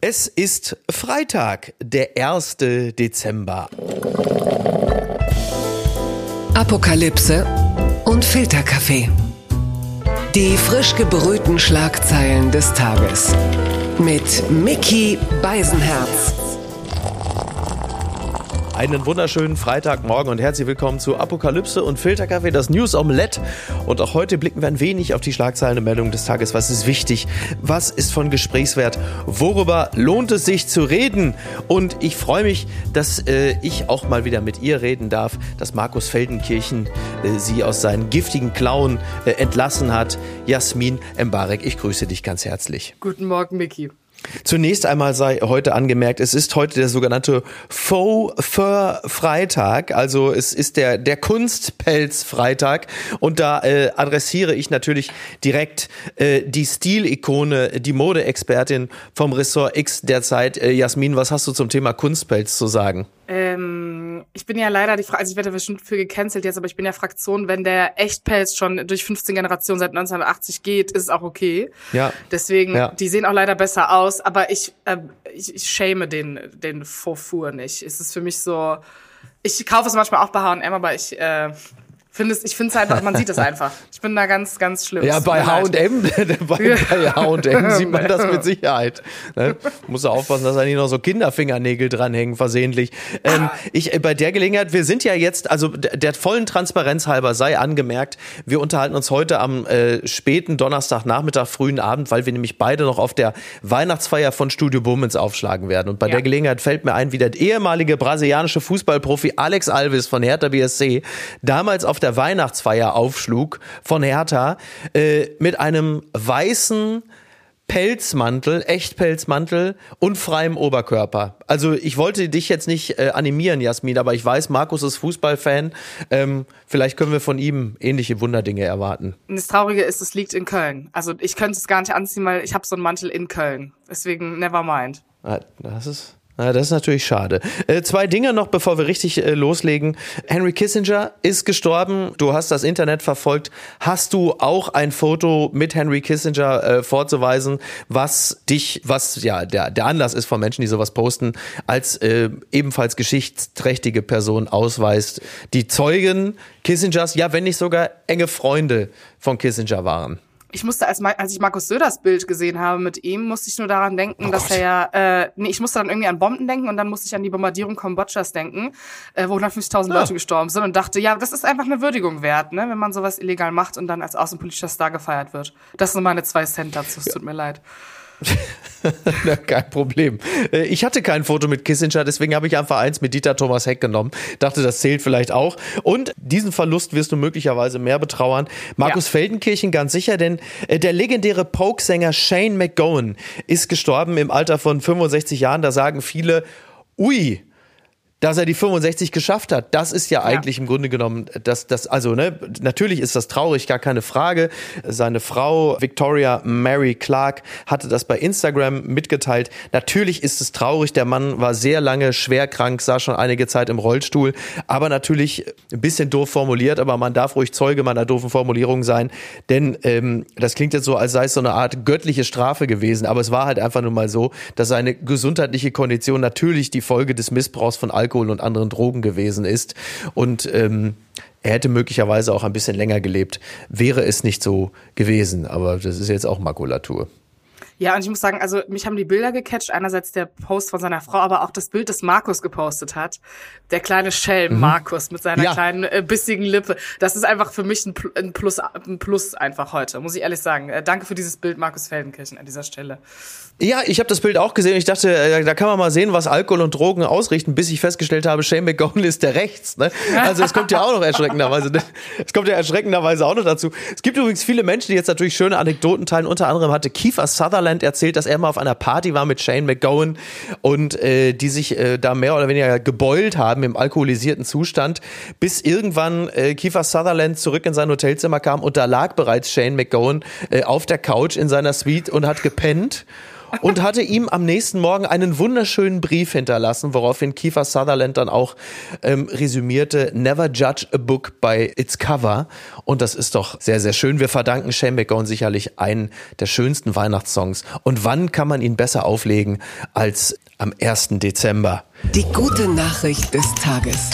Es ist Freitag, der 1. Dezember. Apokalypse und Filterkaffee. Die frisch gebrühten Schlagzeilen des Tages. Mit Mickey Beisenherz. Einen wunderschönen Freitagmorgen und herzlich willkommen zu Apokalypse und Filterkaffee, das News Omelette. Und auch heute blicken wir ein wenig auf die Schlagzeilen und Meldungen des Tages. Was ist wichtig? Was ist von Gesprächswert? Worüber lohnt es sich zu reden? Und ich freue mich, dass äh, ich auch mal wieder mit ihr reden darf, dass Markus Feldenkirchen äh, sie aus seinen giftigen Klauen äh, entlassen hat. Jasmin Embarek, ich grüße dich ganz herzlich. Guten Morgen, Micky. Zunächst einmal sei heute angemerkt, es ist heute der sogenannte Faux Fur Freitag, also es ist der der Kunstpelz Freitag und da äh, adressiere ich natürlich direkt äh, die Stilikone, die Modeexpertin vom Ressort X derzeit, äh, Jasmin, was hast du zum Thema Kunstpelz zu sagen? Ähm, ich bin ja leider die Frage, also ich werde bestimmt für gecancelt jetzt, aber ich bin ja Fraktion, wenn der Echtpelz schon durch 15 Generationen seit 1980 geht, ist es auch okay. Ja. Deswegen, Ja. die sehen auch leider besser aus, aber ich, äh, ich, ich schäme den, den Fauxfour nicht. Es ist für mich so, ich kaufe es manchmal auch bei H&M, aber ich, äh, finde es, ich finde es einfach, man sieht es einfach. Ich bin da ganz, ganz schlimm. Ja, bei. H&M, bei, bei H&M sieht man das mit Sicherheit. Ne? Muss ja aufpassen, dass da nicht noch so Kinderfingernägel dranhängen, versehentlich. Ähm, ich, äh, bei der Gelegenheit, wir sind ja jetzt, also der, der vollen Transparenz halber sei angemerkt, wir unterhalten uns heute am äh, späten Donnerstagnachmittag, frühen Abend, weil wir nämlich beide noch auf der Weihnachtsfeier von Studio Bummens aufschlagen werden. Und bei Ja. der Gelegenheit fällt mir ein, wie der ehemalige brasilianische Fußballprofi Alex Alves von Hertha BSC damals auf der Weihnachtsfeier aufschlug von Hertha äh, mit einem weißen Pelzmantel, Echtpelzmantel und freiem Oberkörper. Also ich wollte dich jetzt nicht äh, animieren, Jasmin, aber ich weiß, Markus ist Fußballfan. Ähm, vielleicht können wir von ihm ähnliche Wunderdinge erwarten. Das Traurige ist, es liegt in Köln. Also ich könnte es gar nicht anziehen, weil ich habe so einen Mantel in Köln. Deswegen never mind. Ah, Das ist, na, das ist natürlich schade. Äh, zwei Dinge noch, bevor wir richtig äh, loslegen. Henry Kissinger ist gestorben. Du hast das Internet verfolgt. Hast du auch ein Foto mit Henry Kissinger äh, vorzuweisen, was dich, was ja der, der Anlass ist von Menschen, die sowas posten, als äh, ebenfalls geschichtsträchtige Person ausweist, die Zeugen Kissingers, ja, wenn nicht sogar enge Freunde von Kissinger waren? Ich musste, als, als ich Markus Söders Bild gesehen habe mit ihm, musste ich nur daran denken, dass er ja, äh, nee, ich musste dann irgendwie an Bomben denken und dann musste ich an die Bombardierung Kambodschas denken, äh, wo 150.000 Leute gestorben sind und dachte, ja, das ist einfach eine Würdigung wert, ne, wenn man sowas illegal macht und dann als außenpolitischer Star gefeiert wird. Das sind meine zwei Cent dazu, es tut mir leid. Na, kein Problem. Äh, Ich hatte kein Foto mit Kissinger, deswegen habe ich einfach eins mit Dieter Thomas Heck genommen. Dachte, das zählt vielleicht auch. Und diesen Verlust wirst du möglicherweise mehr betrauern. Markus Ja. Feldenkirchen ganz sicher, denn äh, der legendäre Polksänger Shane McGowan ist gestorben im Alter von 65 Jahren. Da sagen viele, ui, dass er die 65 geschafft hat, das ist ja eigentlich im Grunde genommen, das, das, also, ne, natürlich ist das traurig, gar keine Frage. Seine Frau Victoria Mary Clark hatte das bei Instagram mitgeteilt. Natürlich ist es traurig, der Mann war sehr lange schwer krank, saß schon einige Zeit im Rollstuhl, aber natürlich ein bisschen doof formuliert, aber man darf ruhig Zeuge meiner doofen Formulierung sein, denn ähm, das klingt jetzt so, als sei es so eine Art göttliche Strafe gewesen, aber es war halt einfach nur mal so, dass seine gesundheitliche Kondition natürlich die Folge des Missbrauchs von Alkohol und anderen Drogen gewesen ist. Und ähm, er hätte möglicherweise auch ein bisschen länger gelebt, wäre es nicht so gewesen, aber das ist jetzt auch Makulatur. Ja, und ich muss sagen, also mich haben die Bilder gecatcht. Einerseits der Post von seiner Frau, aber auch das Bild, das Markus gepostet hat. Der kleine Schelm Markus mit seiner Ja. kleinen äh, bissigen Lippe. Das ist einfach für mich ein, ein Plus, ein Plus einfach heute, muss ich ehrlich sagen. Äh, danke für dieses Bild, Markus Feldenkirchen, an dieser Stelle. Ja, ich habe das Bild auch gesehen. Ich dachte, äh, da kann man mal sehen, was Alkohol und Drogen ausrichten, bis ich festgestellt habe, Shane McGowan ist der rechts. Ne? Also es kommt ja auch noch erschreckenderweise. ne? Es kommt ja erschreckenderweise auch noch dazu. Es gibt übrigens viele Menschen, die jetzt natürlich schöne Anekdoten teilen. Unter anderem hatte Kiefer Sutherland erzählt, dass er mal auf einer Party war mit Shane McGowan und äh, die sich äh, da mehr oder weniger gebeult haben im alkoholisierten Zustand, bis irgendwann äh, Kiefer Sutherland zurück in sein Hotelzimmer kam und da lag bereits Shane McGowan äh, auf der Couch in seiner Suite und hat gepennt. Und hatte ihm am nächsten Morgen einen wunderschönen Brief hinterlassen, woraufhin Kiefer Sutherland dann auch ähm, resümierte, never judge a book by its cover. Und das ist doch sehr, sehr schön. Wir verdanken Shane McGowan sicherlich einen der schönsten Weihnachtssongs. Und wann kann man ihn besser auflegen als am 1. Dezember? Die gute Nachricht des Tages.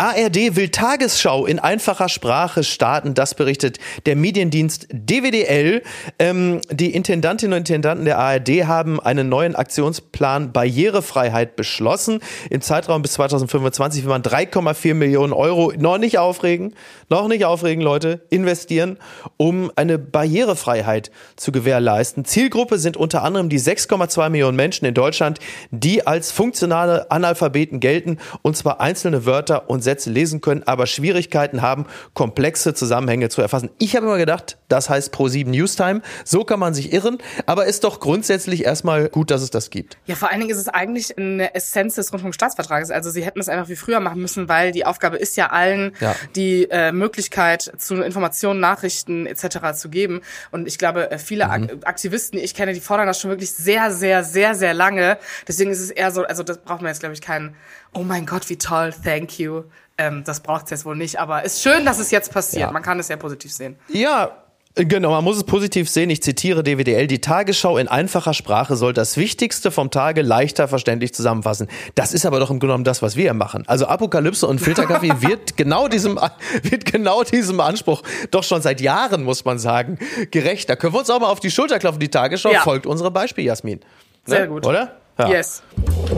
ARD will Tagesschau in einfacher Sprache starten, das berichtet der Mediendienst DWDL. Ähm, die Intendantinnen und Intendanten der ARD haben einen neuen Aktionsplan Barrierefreiheit beschlossen. Im Zeitraum bis 2025 will man 3,4 Millionen Euro, noch nicht aufregen, noch nicht aufregen, Leute, investieren, um eine Barrierefreiheit zu gewährleisten. Zielgruppe sind unter anderem die 6,2 Millionen Menschen in Deutschland, die als funktionale Analphabeten gelten, und zwar einzelne Wörter und Sätze lesen können, aber Schwierigkeiten haben, komplexe Zusammenhänge zu erfassen. Ich habe immer gedacht, das heißt Pro7 Newstime. So kann man sich irren, aber ist doch grundsätzlich erstmal gut, dass es das gibt. Ja, vor allen Dingen ist es eigentlich eine Essenz des Rundfunkstaatsvertrages. Also sie hätten es einfach wie früher machen müssen, weil die Aufgabe ist ja allen, ja. die äh, Möglichkeit zu Informationen, Nachrichten etc. zu geben. Und ich glaube, äh, viele mhm. Aktivisten, die ich kenne, die fordern das schon wirklich sehr, sehr, sehr, sehr lange. Deswegen ist es eher so, also das braucht man jetzt, glaube ich, keinen, oh mein Gott, wie toll, thank you. Ähm, das braucht es jetzt wohl nicht, aber ist schön, dass es jetzt passiert. Ja. Man kann es sehr positiv sehen. Ja, Genau, man muss es positiv sehen. Ich zitiere DWDL. Die Tagesschau in einfacher Sprache soll das Wichtigste vom Tage leichter verständlich zusammenfassen. Das ist aber doch im Grunde genommen das, was wir machen. Also Apokalypse und Filterkaffee wird genau diesem, wird genau diesem Anspruch doch schon seit Jahren, muss man sagen, gerecht. Da können wir uns auch mal auf die Schulter klopfen. Die Tagesschau ja. folgt unserem Beispiel, Jasmin. Ne? Sehr gut. Oder? Ja. Yes.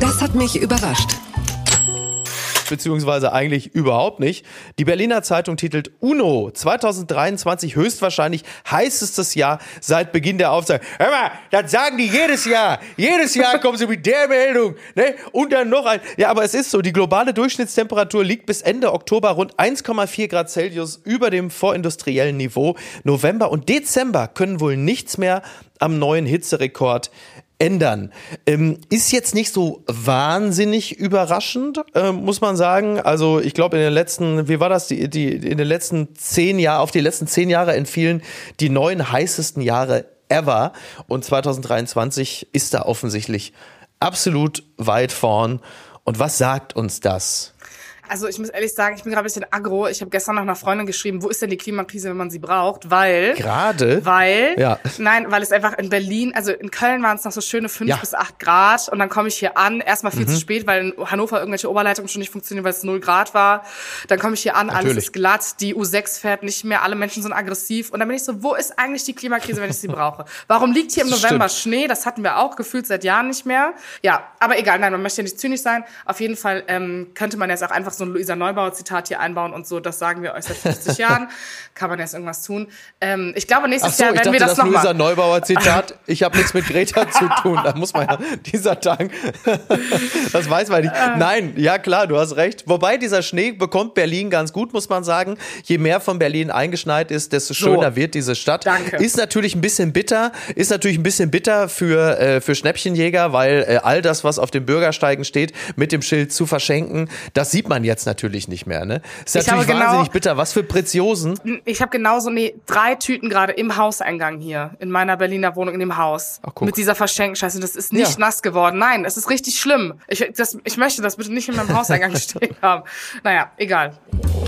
Das hat mich überrascht beziehungsweise eigentlich überhaupt nicht. Die Berliner Zeitung titelt UNO 2023 höchstwahrscheinlich heißestes Jahr seit Beginn der Aufzeichnung. Hör mal, das sagen die jedes Jahr. Jedes Jahr kommen sie mit der Meldung. Ne? Und dann noch ein. Ja, aber es ist so, die globale Durchschnittstemperatur liegt bis Ende Oktober rund 1,4 Grad Celsius über dem vorindustriellen Niveau. November und Dezember können wohl nichts mehr am neuen Hitzerekord ändern. Ähm, ist jetzt nicht so wahnsinnig überraschend, äh, muss man sagen. Also ich glaube in den letzten, wie war das, die, die in den letzten zehn Jahren, auf die letzten zehn Jahre entfielen die neun heißesten Jahre ever. Und 2023 ist da offensichtlich absolut weit vorn. Und was sagt uns das? Also ich muss ehrlich sagen, ich bin gerade ein bisschen aggro. Ich habe gestern noch einer Freundin geschrieben, wo ist denn die Klimakrise, wenn man sie braucht? Weil gerade, weil ja. nein, weil es einfach in Berlin, also in Köln waren es noch so schöne fünf ja. bis acht Grad und dann komme ich hier an, erstmal viel mhm. zu spät, weil in Hannover irgendwelche Oberleitungen schon nicht funktionieren, weil es null Grad war. Dann komme ich hier an, Natürlich. alles ist glatt, die U6 fährt nicht mehr, alle Menschen sind aggressiv und dann bin ich so, wo ist eigentlich die Klimakrise, wenn ich sie brauche? Warum liegt hier im November Stimmt. Schnee? Das hatten wir auch gefühlt seit Jahren nicht mehr. Ja, aber egal, nein, man möchte ja nicht zynisch sein. Auf jeden Fall ähm, könnte man jetzt auch einfach so ein Luisa Neubauer-Zitat hier einbauen und so, das sagen wir euch seit 50 Jahren. Kann man jetzt irgendwas tun? Ähm, ich glaube, nächstes so, Jahr werden wir das, das nochmal. Luisa Neubauer-Zitat, ich habe nichts mit Greta zu tun. Da muss man ja dieser Tag, das weiß man nicht. Äh. Nein, ja klar, du hast recht. Wobei dieser Schnee bekommt Berlin ganz gut, muss man sagen. Je mehr von Berlin eingeschneit ist, desto schöner so. wird diese Stadt. Danke. Ist natürlich ein bisschen bitter, ist natürlich ein bisschen bitter für, äh, für Schnäppchenjäger, weil äh, all das, was auf den Bürgersteigen steht, mit dem Schild zu verschenken, das sieht man jetzt natürlich nicht mehr, ne? Ist ich natürlich genau, wahnsinnig bitter. Was für Preziosen. Ich habe genauso nee, drei Tüten gerade im Hauseingang hier, in meiner Berliner Wohnung, in dem Haus. Ach, mit dieser Verschenkenscheiße. Das ist nicht ja. nass geworden. Nein, es ist richtig schlimm. Ich, das, ich möchte das bitte nicht in meinem Hauseingang stehen haben. Naja, egal.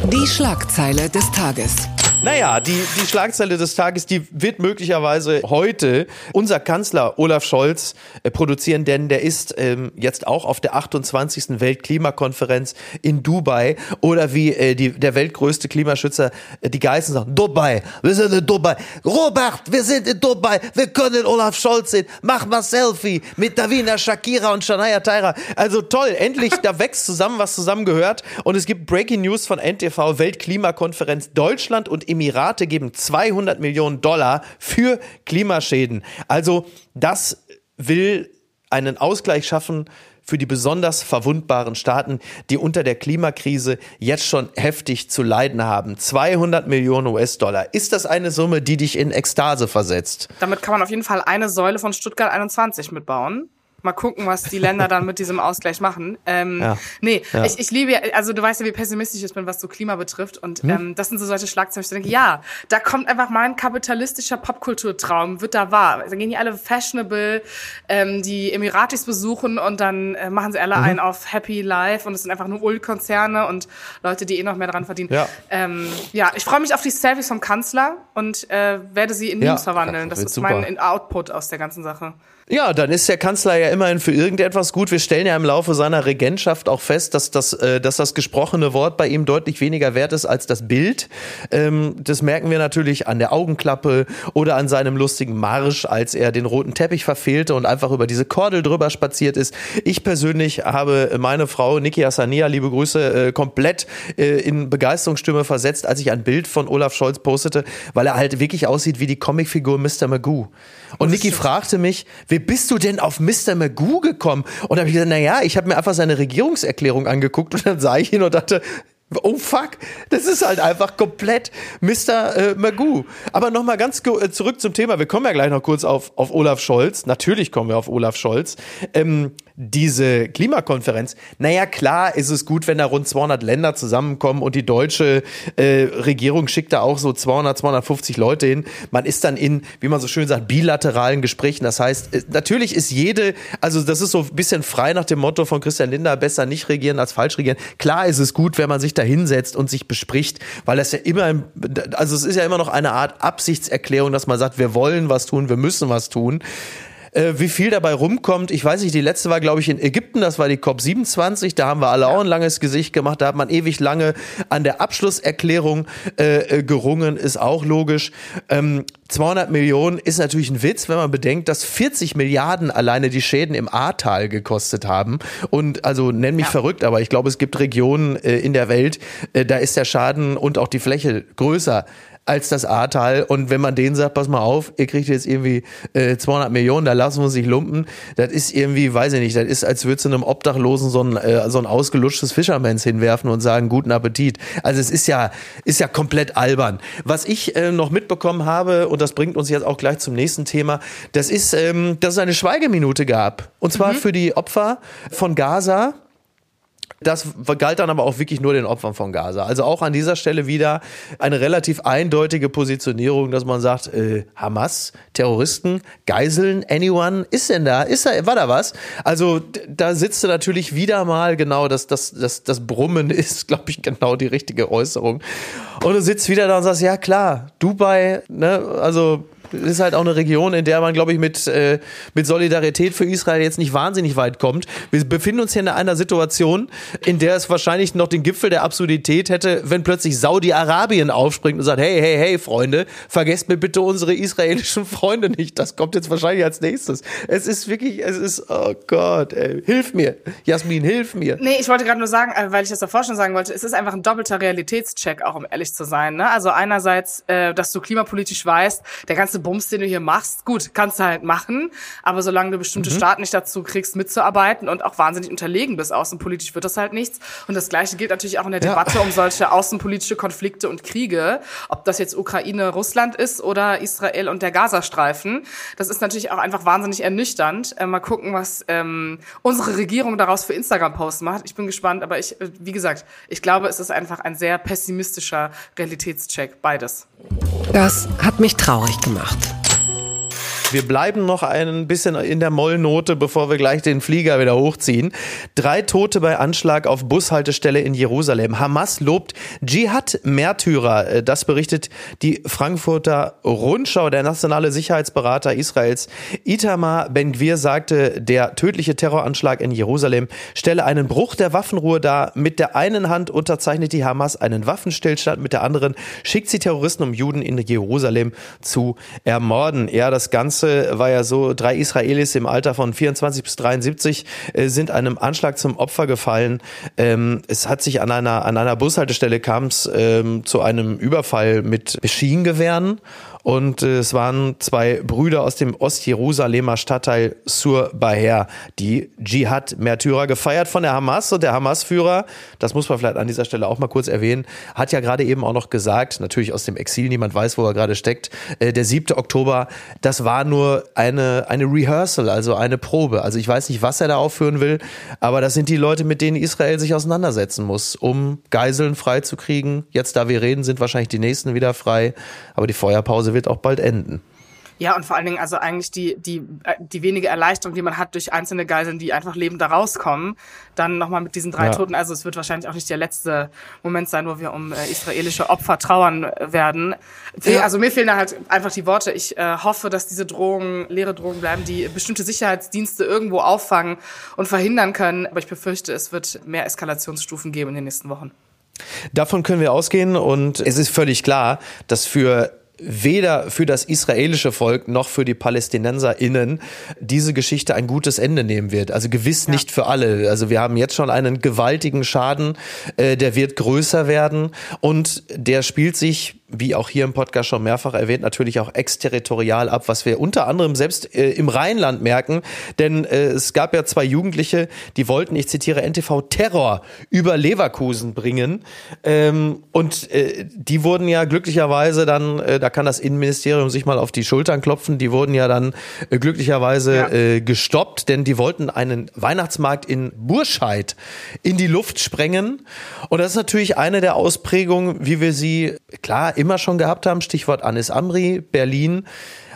Die Schlagzeile des Tages. Naja, die, die Schlagzeile des Tages, die wird möglicherweise heute unser Kanzler Olaf Scholz äh, produzieren, denn der ist ähm, jetzt auch auf der 28. Weltklimakonferenz in Dubai oder wie äh, die, der weltgrößte Klimaschützer äh, die Geißen sagen, Dubai, wir sind in Dubai. Robert, wir sind in Dubai, wir können Olaf Scholz sehen, mach mal Selfie mit Davina Shakira und Shania Taira. Also toll, endlich, da wächst zusammen, was zusammengehört und es gibt Breaking News von NTV, Weltklimakonferenz Deutschland und Emirate geben 200 Millionen Dollar für Klimaschäden. Also das will einen Ausgleich schaffen für die besonders verwundbaren Staaten, die unter der Klimakrise jetzt schon heftig zu leiden haben. 200 Millionen US-Dollar. Ist das eine Summe, die dich in Ekstase versetzt? Damit kann man auf jeden Fall eine Säule von Stuttgart 21 mitbauen. Mal gucken, was die Länder dann mit diesem Ausgleich machen. Ähm, ja. Nee, ja. Ich, ich liebe also du weißt ja, wie pessimistisch ich bin, was so Klima betrifft. Und hm. ähm, das sind so solche Schlagzeilen, ich denke, ja, da kommt einfach mein kapitalistischer Popkulturtraum, wird da wahr. Da gehen die alle fashionable, ähm, die Emiratis besuchen und dann äh, machen sie alle mhm. einen auf Happy Life und es sind einfach nur Ölkonzerne und Leute, die eh noch mehr dran verdienen. Ja, ähm, ja ich freue mich auf die Selfies vom Kanzler und äh, werde sie in Memes ja, verwandeln. Das ist super. mein Output aus der ganzen Sache. Ja, dann ist der Kanzler ja immerhin für irgendetwas gut. Wir stellen ja im Laufe seiner Regentschaft auch fest, dass das, äh, dass das gesprochene Wort bei ihm deutlich weniger wert ist als das Bild. Ähm, das merken wir natürlich an der Augenklappe oder an seinem lustigen Marsch, als er den roten Teppich verfehlte und einfach über diese Kordel drüber spaziert ist. Ich persönlich habe meine Frau Niki Hassania, liebe Grüße, äh, komplett äh, in Begeisterungsstimme versetzt, als ich ein Bild von Olaf Scholz postete, weil er halt wirklich aussieht wie die Comicfigur Mr. Magoo. Und Niki fragte mich, wie bist du denn auf Mr. Magoo gekommen? Und da habe ich gesagt, na ja, ich habe mir einfach seine Regierungserklärung angeguckt und dann sah ich ihn und dachte, Oh fuck, das ist halt einfach komplett Mr. Äh, Magoo. Aber nochmal ganz äh, zurück zum Thema. Wir kommen ja gleich noch kurz auf, auf Olaf Scholz. Natürlich kommen wir auf Olaf Scholz. Ähm, diese Klimakonferenz, naja, klar ist es gut, wenn da rund 200 Länder zusammenkommen und die deutsche äh, Regierung schickt da auch so 200, 250 Leute hin. Man ist dann in, wie man so schön sagt, bilateralen Gesprächen. Das heißt, äh, natürlich ist jede, also das ist so ein bisschen frei nach dem Motto von Christian Linder, besser nicht regieren als falsch regieren. Klar ist es gut, wenn man sich da hinsetzt und sich bespricht, weil das ja immer, also es ist ja immer noch eine Art Absichtserklärung, dass man sagt, wir wollen was tun, wir müssen was tun. Äh, wie viel dabei rumkommt, ich weiß nicht, die letzte war, glaube ich, in Ägypten, das war die COP27, da haben wir alle auch ein langes Gesicht gemacht, da hat man ewig lange an der Abschlusserklärung äh, äh gerungen, ist auch logisch. Ähm, 200 Millionen ist natürlich ein Witz, wenn man bedenkt, dass 40 Milliarden alleine die Schäden im Ahrtal gekostet haben. Und also nenn mich ja. verrückt, aber ich glaube, es gibt Regionen äh, in der Welt, äh, da ist der Schaden und auch die Fläche größer als das Ahrtal. Und wenn man denen sagt, pass mal auf, ihr kriegt jetzt irgendwie äh, 200 Millionen, da lassen wir uns nicht lumpen, das ist irgendwie, weiß ich nicht, das ist, als würdest du einem Obdachlosen so ein, äh, so ein ausgelutschtes Fischermans hinwerfen und sagen, guten Appetit. Also es ist ja, ist ja komplett albern. Was ich äh, noch mitbekommen habe, und das bringt uns jetzt auch gleich zum nächsten Thema, das ist, ähm, dass es eine Schweigeminute gab. Und zwar mhm. für die Opfer von Gaza das galt dann aber auch wirklich nur den Opfern von Gaza. Also auch an dieser Stelle wieder eine relativ eindeutige Positionierung, dass man sagt, äh, Hamas, Terroristen, Geiseln, anyone, ist denn da? Ist da, war da was? Also da sitzt natürlich wieder mal genau, das, das, das, das Brummen ist, glaube ich, genau die richtige Äußerung. Und du sitzt wieder da und sagst, ja klar, Dubai, ne, also ist halt auch eine Region, in der man, glaube ich, mit, äh, mit Solidarität für Israel jetzt nicht wahnsinnig weit kommt. Wir befinden uns hier in einer Situation, in der es wahrscheinlich noch den Gipfel der Absurdität hätte, wenn plötzlich Saudi-Arabien aufspringt und sagt, hey, hey, hey, Freunde, vergesst mir bitte unsere israelischen Freunde nicht. Das kommt jetzt wahrscheinlich als nächstes. Es ist wirklich, es ist, oh Gott, ey, hilf mir. Jasmin, hilf mir. Nee, ich wollte gerade nur sagen, äh, weil ich das davor schon sagen wollte, es ist einfach ein doppelter Realitätscheck, auch um ehrlich zu sein. Ne? Also einerseits, äh, dass du klimapolitisch weißt, der ganze Bums, den du hier machst, gut, kannst du halt machen, aber solange du bestimmte mhm. Staaten nicht dazu kriegst, mitzuarbeiten und auch wahnsinnig unterlegen bist, außenpolitisch wird das halt nichts. Und das Gleiche gilt natürlich auch in der Debatte ja. um solche außenpolitische Konflikte und Kriege, ob das jetzt Ukraine, Russland ist oder Israel und der Gazastreifen. Das ist natürlich auch einfach wahnsinnig ernüchternd. Äh, mal gucken, was ähm, unsere Regierung daraus für Instagram-Posts macht. Ich bin gespannt, aber ich, äh, wie gesagt, ich glaube, es ist einfach ein sehr pessimistischer Realitätscheck, beides. Das hat mich traurig gemacht. porte. Wir bleiben noch ein bisschen in der Mollnote, bevor wir gleich den Flieger wieder hochziehen. Drei Tote bei Anschlag auf Bushaltestelle in Jerusalem. Hamas lobt Dschihad-Märtyrer. Äh, das berichtet die Frankfurter Rundschau. Der nationale Sicherheitsberater Israels Itamar Ben-Gvir sagte, der tödliche Terroranschlag in Jerusalem stelle einen Bruch der Waffenruhe dar. Mit der einen Hand unterzeichnet die Hamas einen Waffenstillstand, mit der anderen schickt sie Terroristen, um Juden in Jerusalem zu ermorden. Ja, das Ganze Ganze war ja so, drei Israelis im Alter von 24 bis 73 äh, sind einem Anschlag zum Opfer gefallen. Ähm, es hat sich an einer, an einer Bushaltestelle kam es ähm, zu einem Überfall mit Maschinengewehren Und äh, es waren zwei Brüder aus dem Ostjerusalemer Stadtteil Sur Baher, die Dschihad-Märtyrer gefeiert von der Hamas. Und der Hamas-Führer, das muss man vielleicht an dieser Stelle auch mal kurz erwähnen, hat ja gerade eben auch noch gesagt, natürlich aus dem Exil, niemand weiß, wo er gerade steckt, äh, der 7. Oktober, das war nur eine, eine Rehearsal, also eine Probe. Also ich weiß nicht, was er da aufführen will, aber das sind die Leute, mit denen Israel sich auseinandersetzen muss, um Geiseln freizukriegen. Jetzt, da wir reden, sind wahrscheinlich die nächsten wieder frei, aber die Feuerpause wird auch bald enden. Ja, und vor allen Dingen also eigentlich die, die, äh, die wenige Erleichterung, die man hat durch einzelne Geiseln, die einfach lebend da rauskommen, dann nochmal mit diesen drei ja. Toten. Also es wird wahrscheinlich auch nicht der letzte Moment sein, wo wir um äh, israelische Opfer trauern werden. Ja. Also mir fehlen da halt einfach die Worte. Ich äh, hoffe, dass diese Drohungen leere Drohungen bleiben, die bestimmte Sicherheitsdienste irgendwo auffangen und verhindern können. Aber ich befürchte, es wird mehr Eskalationsstufen geben in den nächsten Wochen. Davon können wir ausgehen und es ist völlig klar, dass für weder für das israelische Volk noch für die PalästinenserInnen diese Geschichte ein gutes Ende nehmen wird. Also gewiss ja. nicht für alle. Also wir haben jetzt schon einen gewaltigen Schaden, äh, der wird größer werden und der spielt sich wie auch hier im Podcast schon mehrfach erwähnt, natürlich auch exterritorial ab, was wir unter anderem selbst äh, im Rheinland merken. Denn äh, es gab ja zwei Jugendliche, die wollten, ich zitiere, NTV Terror über Leverkusen bringen. Ähm, und äh, die wurden ja glücklicherweise dann, äh, da kann das Innenministerium sich mal auf die Schultern klopfen, die wurden ja dann äh, glücklicherweise ja. äh, gestoppt, denn die wollten einen Weihnachtsmarkt in Burscheid in die Luft sprengen. Und das ist natürlich eine der Ausprägungen, wie wir sie, klar, immer schon gehabt haben. Stichwort Anis Amri, Berlin.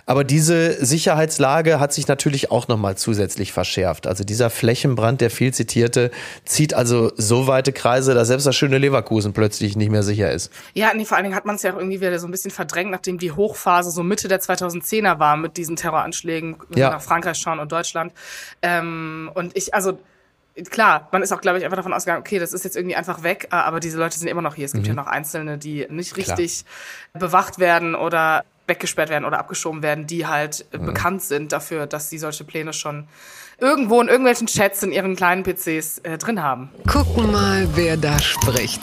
Aber diese Sicherheitslage hat sich natürlich auch nochmal zusätzlich verschärft. Also dieser Flächenbrand, der viel zitierte, zieht also so weite Kreise, dass selbst das schöne Leverkusen plötzlich nicht mehr sicher ist. Ja, nee, vor allen Dingen hat man es ja auch irgendwie wieder so ein bisschen verdrängt, nachdem die Hochphase so Mitte der 2010er war mit diesen Terroranschlägen ja. nach Frankreich schauen und Deutschland. Ähm, und ich, also klar, man ist auch, glaube ich, einfach davon ausgegangen, okay, das ist jetzt irgendwie einfach weg, äh, aber diese Leute sind immer noch hier. Es gibt mhm. ja noch Einzelne, die nicht richtig klar. bewacht werden oder weggesperrt werden oder abgeschoben werden, die halt mhm. bekannt sind dafür, dass sie solche Pläne schon irgendwo in irgendwelchen Chats in ihren kleinen PCs äh, drin haben. Gucken mal, wer da spricht.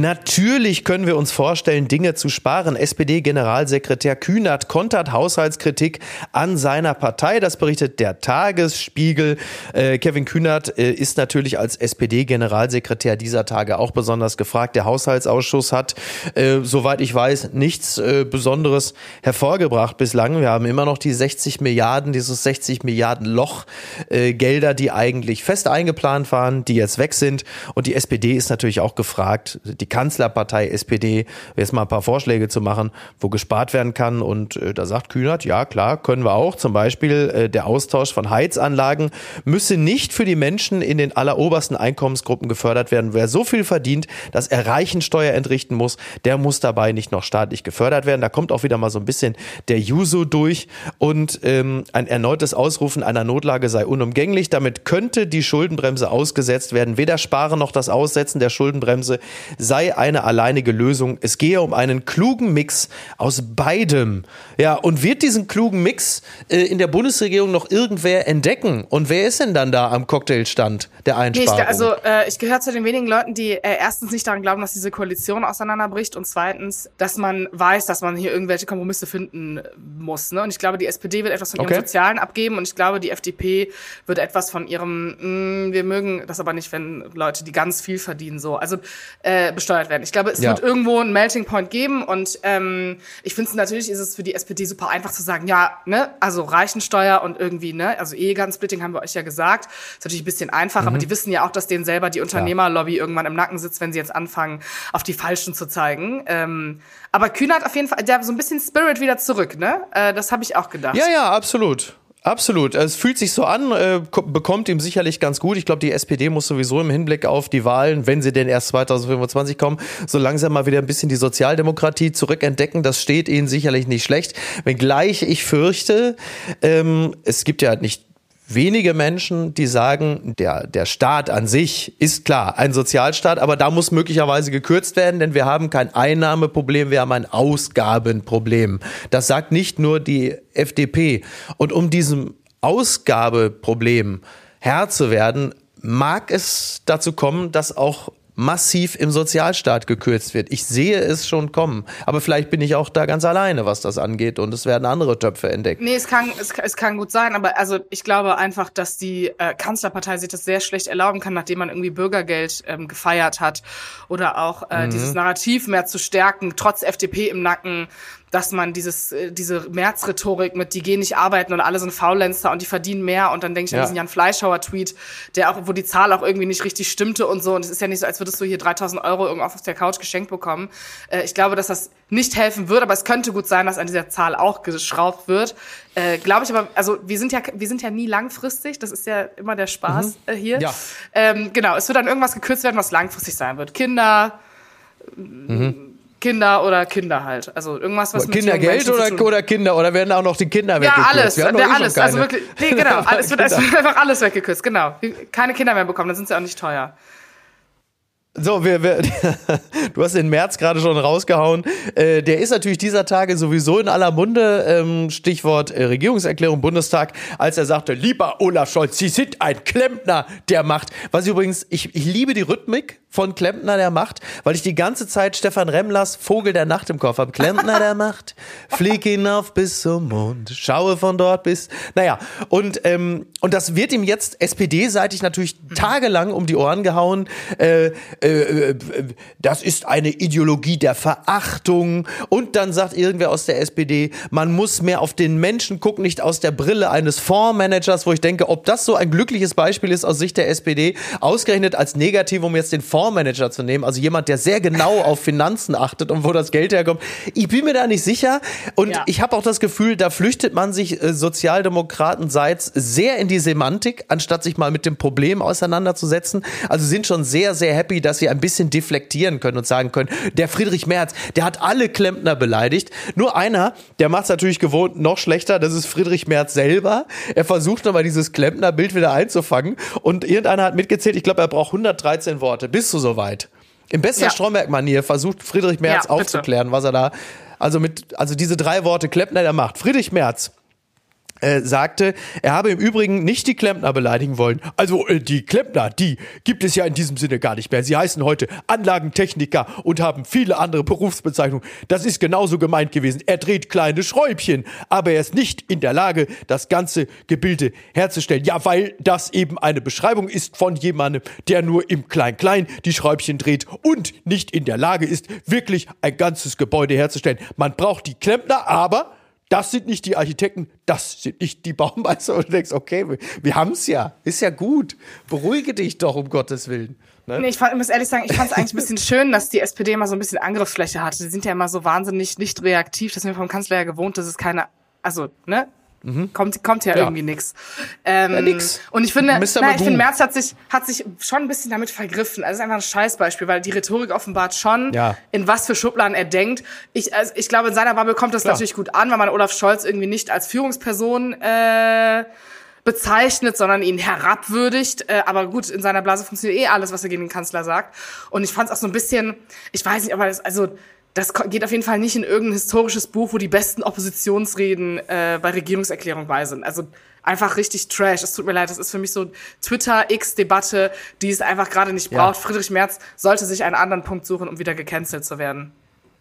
Natürlich können wir uns vorstellen, Dinge zu sparen. SPD-Generalsekretär Kühnert kontert Haushaltskritik an seiner Partei. Das berichtet der Tagesspiegel. Äh, Kevin Kühnert äh, ist natürlich als SPD-Generalsekretär dieser Tage auch besonders gefragt. Der Haushaltsausschuss hat, äh, soweit ich weiß, nichts äh, Besonderes hervorgebracht bislang. Wir haben immer noch die 60 Milliarden, dieses 60 Milliarden Loch äh, Gelder, die eigentlich fest eingeplant waren, die jetzt weg sind. Und die SPD ist natürlich auch gefragt. Die Kanzlerpartei SPD, jetzt mal ein paar Vorschläge zu machen, wo gespart werden kann. Und äh, da sagt Kühnert, ja klar, können wir auch. Zum Beispiel äh, der Austausch von Heizanlagen müsse nicht für die Menschen in den allerobersten Einkommensgruppen gefördert werden. Wer so viel verdient, dass er Reichensteuer entrichten muss, der muss dabei nicht noch staatlich gefördert werden. Da kommt auch wieder mal so ein bisschen der Juso durch und ähm, ein erneutes Ausrufen einer Notlage sei unumgänglich. Damit könnte die Schuldenbremse ausgesetzt werden. Weder Sparen noch das Aussetzen der Schuldenbremse sei eine alleinige Lösung. Es gehe um einen klugen Mix aus beidem. Ja, und wird diesen klugen Mix äh, in der Bundesregierung noch irgendwer entdecken? Und wer ist denn dann da am Cocktailstand der Einsparung? Nee, ich, also äh, ich gehöre zu den wenigen Leuten, die äh, erstens nicht daran glauben, dass diese Koalition auseinanderbricht und zweitens, dass man weiß, dass man hier irgendwelche Kompromisse finden muss. Ne? Und ich glaube, die SPD wird etwas von ihrem okay. Sozialen abgeben und ich glaube, die FDP wird etwas von ihrem, mh, mm, wir mögen das aber nicht, wenn Leute, die ganz viel verdienen, so. Also äh, besteuert werden. Ich glaube, es ja. wird irgendwo einen Melting Point geben und ähm, ich finde es natürlich ist es für die SPD super einfach zu sagen, ja, ne, also Reichensteuer und irgendwie, ne, also Ehegattensplitting haben wir euch ja gesagt, ist natürlich ein bisschen einfach, mhm. aber die wissen ja auch, dass denen selber die Unternehmerlobby ja. irgendwann im Nacken sitzt, wenn sie jetzt anfangen, auf die Falschen zu zeigen. Ähm, aber Kühn hat auf jeden Fall, der hat so ein bisschen Spirit wieder zurück, ne? Äh, das habe ich auch gedacht. Ja, ja, absolut. Absolut. Es fühlt sich so an, äh, bekommt ihm sicherlich ganz gut. Ich glaube, die SPD muss sowieso im Hinblick auf die Wahlen, wenn sie denn erst 2025 kommen, so langsam mal wieder ein bisschen die Sozialdemokratie zurückentdecken. Das steht ihnen sicherlich nicht schlecht. Wenngleich ich fürchte, ähm, es gibt ja nicht wenige Menschen, die sagen, der, der Staat an sich ist klar ein Sozialstaat, aber da muss möglicherweise gekürzt werden, denn wir haben kein Einnahmeproblem, wir haben ein Ausgabenproblem. Das sagt nicht nur die FDP. Und um diesem Ausgabeproblem Herr zu werden, mag es dazu kommen, dass auch massiv im Sozialstaat gekürzt wird. Ich sehe es schon kommen. Aber vielleicht bin ich auch da ganz alleine, was das angeht und es werden andere Töpfe entdeckt. Nee, es kann, es, es kann gut sein, aber also ich glaube einfach, dass die äh, Kanzlerpartei sich das sehr schlecht erlauben kann, nachdem man irgendwie Bürgergeld ähm, gefeiert hat oder auch äh, mhm. dieses Narrativ mehr zu stärken, trotz FDP im Nacken, dass man dieses, äh, diese März-Rhetorik mit, die gehen nicht arbeiten und alle sind Faulenzer und die verdienen mehr und dann denke ich an diesen Jan Fleischhauer-Tweet, der auch, wo die Zahl auch irgendwie nicht richtig stimmte und so und es ist ja nicht so, als würdest du hier 3000 Euro irgendwo auf der Couch geschenkt bekommen. Äh, ich glaube, dass das nicht helfen wird, aber es könnte gut sein, dass an dieser Zahl auch geschraubt wird. Äh, glaube ich aber, also wir sind ja, wir sind ja nie langfristig, das ist ja immer der Spaß mhm. äh, hier. Ja. Ähm, genau, es wird dann irgendwas gekürzt werden, was langfristig sein wird. Kinder, mhm Kinder oder Kinder halt. Also irgendwas, was Kindergeld oder, oder Kinder oder werden auch noch die Kinder ja, weggekürzt? Alles, ja, alles, alles. Also wirklich, nee, genau, alles wird, es wird einfach alles weggekürzt, genau. Keine Kinder mehr bekommen, dann sind sie auch nicht teuer. So, wir, wir, du hast den März gerade schon rausgehauen. Äh, der ist natürlich dieser Tage sowieso in aller Munde. Ähm, Stichwort äh, Regierungserklärung Bundestag, als er sagte, lieber Olaf Scholz, Sie sind ein Klempner der Macht. Was übrigens, ich, ich liebe die Rhythmik von Klempner der Macht, weil ich die ganze Zeit Stefan Remlers Vogel der Nacht im Kopf habe. Klempner der Macht, flieg hinauf bis zum Mond, schaue von dort bis, naja. Und, ähm, und das wird ihm jetzt SPD-seitig natürlich tagelang um die Ohren gehauen. Äh, äh, äh, das ist eine Ideologie der Verachtung. Und dann sagt irgendwer aus der SPD, man muss mehr auf den Menschen gucken, nicht aus der Brille eines Fondsmanagers, wo ich denke, ob das so ein glückliches Beispiel ist aus Sicht der SPD, ausgerechnet als negativ, um jetzt den Fondsmanager zu nehmen, also jemand, der sehr genau auf Finanzen achtet und wo das Geld herkommt. Ich bin mir da nicht sicher. Und ja. ich habe auch das Gefühl, da flüchtet man sich äh, Sozialdemokratenseits sehr in die Semantik, anstatt sich mal mit dem Problem auseinanderzusetzen. Also sind schon sehr, sehr happy, dass dass sie ein bisschen deflektieren können und sagen können, der Friedrich Merz, der hat alle Klempner beleidigt. Nur einer, der macht es natürlich gewohnt noch schlechter, das ist Friedrich Merz selber. Er versucht nochmal dieses Klempner-Bild wieder einzufangen und irgendeiner hat mitgezählt, ich glaube, er braucht 113 Worte. Bist du soweit? In bester ja. Stromberg-Manier versucht Friedrich Merz ja, aufzuklären, was er da, also mit, also diese drei Worte Klempner, der macht. Friedrich Merz, äh, sagte, er habe im Übrigen nicht die Klempner beleidigen wollen. Also äh, die Klempner, die gibt es ja in diesem Sinne gar nicht mehr. Sie heißen heute Anlagentechniker und haben viele andere Berufsbezeichnungen. Das ist genauso gemeint gewesen. Er dreht kleine Schräubchen, aber er ist nicht in der Lage, das ganze Gebilde herzustellen. Ja, weil das eben eine Beschreibung ist von jemandem, der nur im Klein-Klein die Schräubchen dreht und nicht in der Lage ist, wirklich ein ganzes Gebäude herzustellen. Man braucht die Klempner, aber das sind nicht die Architekten, das sind nicht die Baumeister. Und du denkst, okay, wir, wir haben es ja, ist ja gut. Beruhige dich doch, um Gottes Willen. Ne? Nee, ich, fand, ich muss ehrlich sagen, ich fand es eigentlich ein bisschen schön, dass die SPD immer so ein bisschen Angriffsfläche hatte. Die sind ja immer so wahnsinnig nicht reaktiv. Das sind wir vom Kanzler ja gewohnt, dass es keine, also, ne, Mhm. Kommt, kommt ja, ja. irgendwie nix. Ähm, ja, nix. Und ich finde, na, ich finde, Merz hat sich, hat sich schon ein bisschen damit vergriffen. Also es ist einfach ein Scheißbeispiel, weil die Rhetorik offenbart schon, ja. in was für Schubladen er denkt. Ich, also ich glaube, in seiner Bubble kommt das Klar. natürlich gut an, weil man Olaf Scholz irgendwie nicht als Führungsperson äh, bezeichnet, sondern ihn herabwürdigt. Äh, aber gut, in seiner Blase funktioniert eh alles, was er gegen den Kanzler sagt. Und ich fand es auch so ein bisschen, ich weiß nicht, aber das, also das geht auf jeden Fall nicht in irgendein historisches Buch, wo die besten Oppositionsreden äh, bei Regierungserklärung bei sind. Also einfach richtig Trash. Es tut mir leid, das ist für mich so Twitter-X-Debatte, die es einfach gerade nicht braucht. Ja. Friedrich Merz sollte sich einen anderen Punkt suchen, um wieder gecancelt zu werden.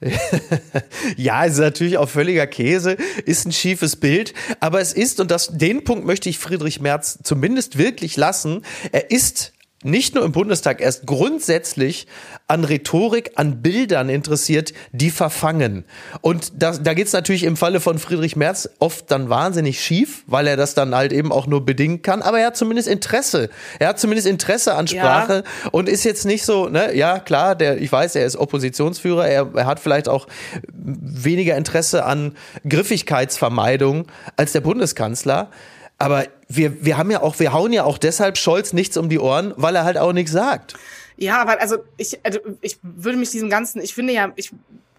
ja, es ist natürlich auch völliger Käse, ist ein schiefes Bild, aber es ist, und das, den Punkt möchte ich Friedrich Merz zumindest wirklich lassen, er ist nicht nur im Bundestag, er ist grundsätzlich an Rhetorik, an Bildern interessiert, die verfangen. Und das, da geht's natürlich im Falle von Friedrich Merz oft dann wahnsinnig schief, weil er das dann halt eben auch nur bedingen kann. Aber er hat zumindest Interesse. Er hat zumindest Interesse an Sprache ja. und ist jetzt nicht so, ne, ja klar, der, ich weiß, er ist Oppositionsführer, er, er hat vielleicht auch weniger Interesse an Griffigkeitsvermeidung als der Bundeskanzler. Aber wir, wir haben ja auch, wir hauen ja auch deshalb Scholz nichts um die Ohren, weil er halt auch nichts sagt. Ja, aber also ich, also ich würde mich diesem ganzen, ich finde ja, ich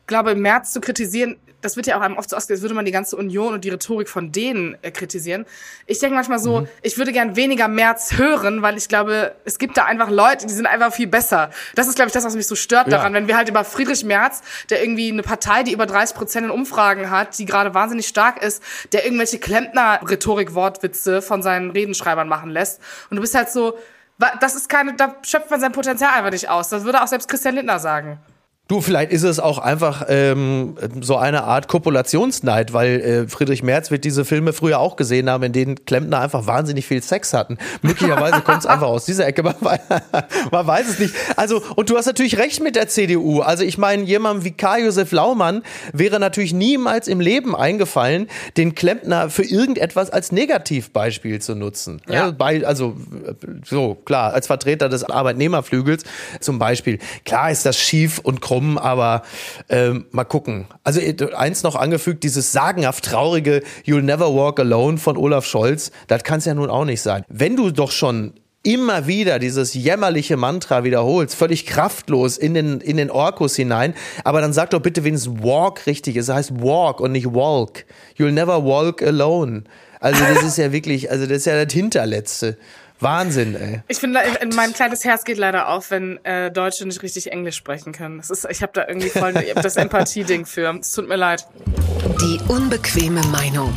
glaube, im März zu kritisieren, das wird ja auch einem oft so ausgelegt, als würde man die ganze Union und die Rhetorik von denen äh, kritisieren. Ich denke manchmal so, mhm. ich würde gern weniger März hören, weil ich glaube, es gibt da einfach Leute, die sind einfach viel besser. Das ist, glaube ich, das, was mich so stört ja. daran, wenn wir halt über Friedrich Merz, der irgendwie eine Partei, die über 30 Prozent in Umfragen hat, die gerade wahnsinnig stark ist, der irgendwelche Klempner-Rhetorik-Wortwitze von seinen Redenschreibern machen lässt. Und du bist halt so, Das ist keine, da schöpft man sein Potenzial einfach nicht aus. Das würde auch selbst Christian Lindner sagen. Du, vielleicht ist es auch einfach ähm, so eine Art Kopulationsneid, weil äh, Friedrich Merz wird diese Filme früher auch gesehen haben, in denen Klempner einfach wahnsinnig viel Sex hatten. Möglicherweise kommt es einfach aus dieser Ecke, man, man weiß es nicht. Also, und du hast natürlich recht mit der CDU. Also ich meine, jemand wie Karl-Josef Laumann wäre natürlich niemals im Leben eingefallen, den Klempner für irgendetwas als Negativbeispiel zu nutzen. Ja. Bei, also so, klar, als Vertreter des Arbeitnehmerflügels zum Beispiel. Klar ist das schief und krumm rum, aber ähm, mal gucken. Also eins noch angefügt, dieses sagenhaft traurige You'll Never Walk Alone von Olaf Scholz, das kann es ja nun auch nicht sein. Wenn du doch schon immer wieder dieses jämmerliche Mantra wiederholst, völlig kraftlos in den, in den Orkus hinein. Aber dann sag doch bitte wenigstens walk richtig. Es heißt walk und nicht walk. You'll never walk alone. Also das ist ja wirklich, also das ist ja das Hinterletzte. Wahnsinn, ey. Ich finde, mein kleines Herz geht leider auf, wenn äh, Deutsche nicht richtig Englisch sprechen können. Das ist, ich habe da irgendwie voll das Empathie-Ding für. Es tut mir leid. Die unbequeme Meinung.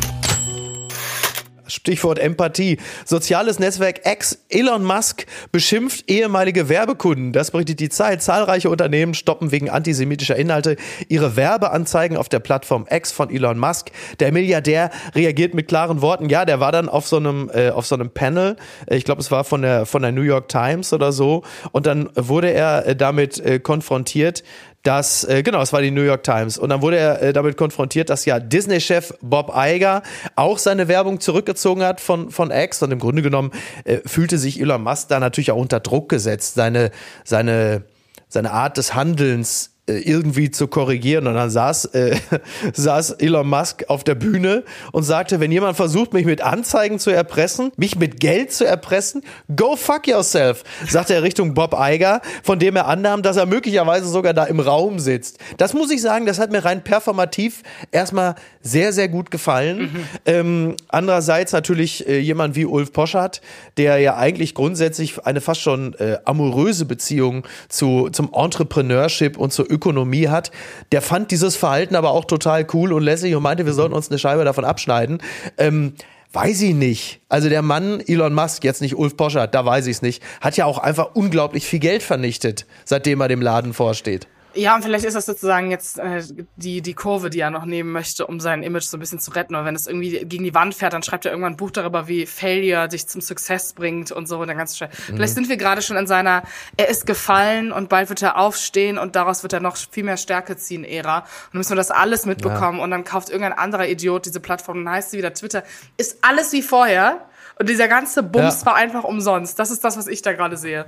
Stichwort Empathie. Soziales Netzwerk X Elon Musk beschimpft ehemalige Werbekunden. Das berichtet die Zeit. Zahlreiche Unternehmen stoppen wegen antisemitischer Inhalte ihre Werbeanzeigen auf der Plattform X von Elon Musk. Der Milliardär reagiert mit klaren Worten. Ja, der war dann auf so einem äh, auf so einem Panel. Ich glaube, es war von der von der New York Times oder so. Und dann wurde er äh, damit äh, konfrontiert, dass, äh, genau, es war die New York Times. Und dann wurde er äh, damit konfrontiert, dass ja Disney-Chef Bob Iger auch seine Werbung zurückgezogen hat von, von X. Und im Grunde genommen äh, fühlte sich Elon Musk da natürlich auch unter Druck gesetzt, seine, seine, seine Art des Handelns irgendwie zu korrigieren. Und dann saß, äh, saß Elon Musk auf der Bühne und sagte, wenn jemand versucht, mich mit Anzeigen zu erpressen, mich mit Geld zu erpressen, go fuck yourself, sagte er Richtung Bob Iger, von dem er annahm, dass er möglicherweise sogar da im Raum sitzt. Das muss ich sagen, das hat mir rein performativ erstmal sehr, sehr gut gefallen. Mhm. Ähm, andererseits natürlich äh, jemand wie Ulf Poschardt, der ja eigentlich grundsätzlich eine fast schon äh, amoröse Beziehung zu, zum Entrepreneurship und zur Ökonomie hat. Der fand dieses Verhalten aber auch total cool und lässig und meinte, wir sollten uns eine Scheibe davon abschneiden. Ähm, Weiß ich nicht. Also der Mann Elon Musk, jetzt nicht Ulf Poschert, da weiß ich es nicht, hat ja auch einfach unglaublich viel Geld vernichtet, seitdem er dem Laden vorsteht. Ja, und vielleicht ist das sozusagen jetzt äh, die, die Kurve, die er noch nehmen möchte, um sein Image so ein bisschen zu retten. Und wenn es irgendwie gegen die Wand fährt, dann schreibt er irgendwann ein Buch darüber, wie Failure dich zum Success bringt und so. Und dann ganz schnell. Mhm. Vielleicht sind wir gerade schon in seiner, er ist gefallen und bald wird er aufstehen und daraus wird er noch viel mehr Stärke ziehen, Ära. Und dann müssen wir das alles mitbekommen. Ja. Und dann kauft irgendein anderer Idiot diese Plattform und dann heißt sie wieder Twitter. Ist alles wie vorher. Und dieser ganze Bums ja. war einfach umsonst. Das ist das, was ich da gerade sehe.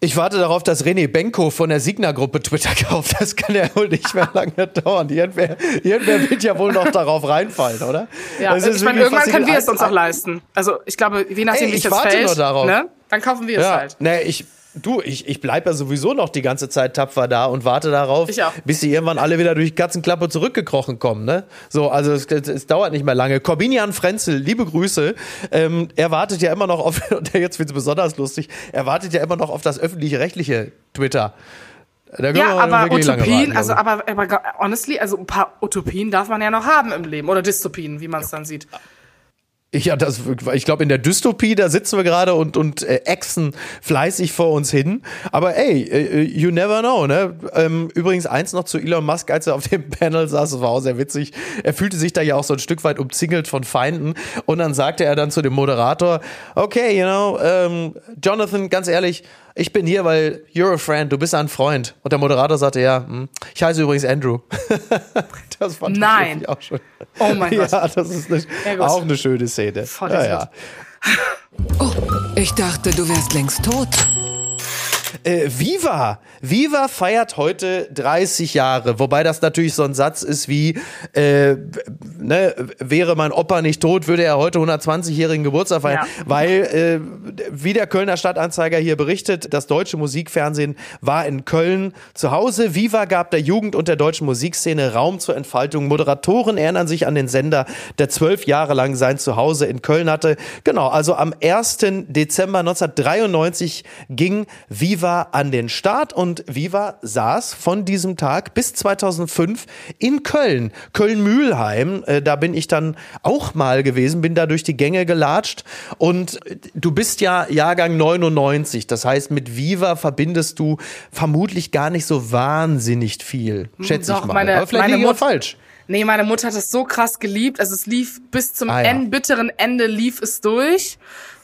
Ich warte darauf, dass René Benko von der Signa-Gruppe Twitter kauft. Das kann ja wohl nicht mehr lange dauern. Irgendwer, irgendwer wird ja wohl noch darauf reinfallen, oder? Ja, das ich meine, irgendwann können wir es uns auch leisten. Also ich glaube, je nachdem, wie es fällt, ne, dann kaufen wir es halt. Nee, ich, Du, ich, ich bleibe ja sowieso noch die ganze Zeit tapfer da und warte darauf, bis sie irgendwann alle wieder durch Katzenklappe zurückgekrochen kommen. Ne? So, also es, es dauert nicht mehr lange. Corbinian Frenzel, liebe Grüße. Ähm, er wartet ja immer noch auf, und jetzt wird es besonders lustig, er wartet ja immer noch auf das öffentlich-rechtliche Twitter. ja, aber Utopien, warten, also aber, aber honestly, also ein paar Utopien darf man ja noch haben im Leben oder Dystopien, wie man es dann sieht. Ja, das, ich glaube, in der Dystopie, da sitzen wir gerade und, und äh, exen fleißig vor uns hin. Aber ey, äh, you never know, ne? Ähm, übrigens eins noch zu Elon Musk, als er auf dem Panel saß, das war auch sehr witzig. Er fühlte sich da ja auch so ein Stück weit umzingelt von Feinden. Und dann sagte er dann zu dem Moderator, okay, you know, ähm, Jonathan, ganz ehrlich, ich bin hier, weil you're a friend, du bist ein Freund. Und der Moderator sagte, ja, hm, ich heiße übrigens Andrew. das fand Nein. ich auch schon. Oh mein Gott. Ja, das ist eine, auch eine schöne Szene. Voll ja, ja. Oh, ich dachte, du wärst längst tot. Äh, Viva! Viva feiert heute 30 Jahre, wobei das natürlich so ein Satz ist wie, äh, ne, wäre mein Opa nicht tot, würde er heute 120-jährigen Geburtstag feiern, ja. weil, äh, wie der Kölner Stadtanzeiger hier berichtet, das deutsche Musikfernsehen war in Köln zu Hause. Viva gab der Jugend und der deutschen Musikszene Raum zur Entfaltung. Moderatoren erinnern sich an den Sender, der zwölf Jahre lang sein Zuhause in Köln hatte. Genau, also am 1. Dezember 1993 ging Viva Viva an den Start und Viva saß von diesem Tag bis 2005 in Köln, Köln-Mühlheim. Äh, da bin ich dann auch mal gewesen, bin da durch die Gänge gelatscht und äh, du bist ja Jahrgang 99. Das heißt, mit Viva verbindest du vermutlich gar nicht so wahnsinnig viel, schätze Doch, ich mal. meine- Aber vielleicht liege ich auch falsch. Nee, meine Mutter hat es so krass geliebt. Also es lief bis zum Ah, ja. end, bitteren Ende lief es durch.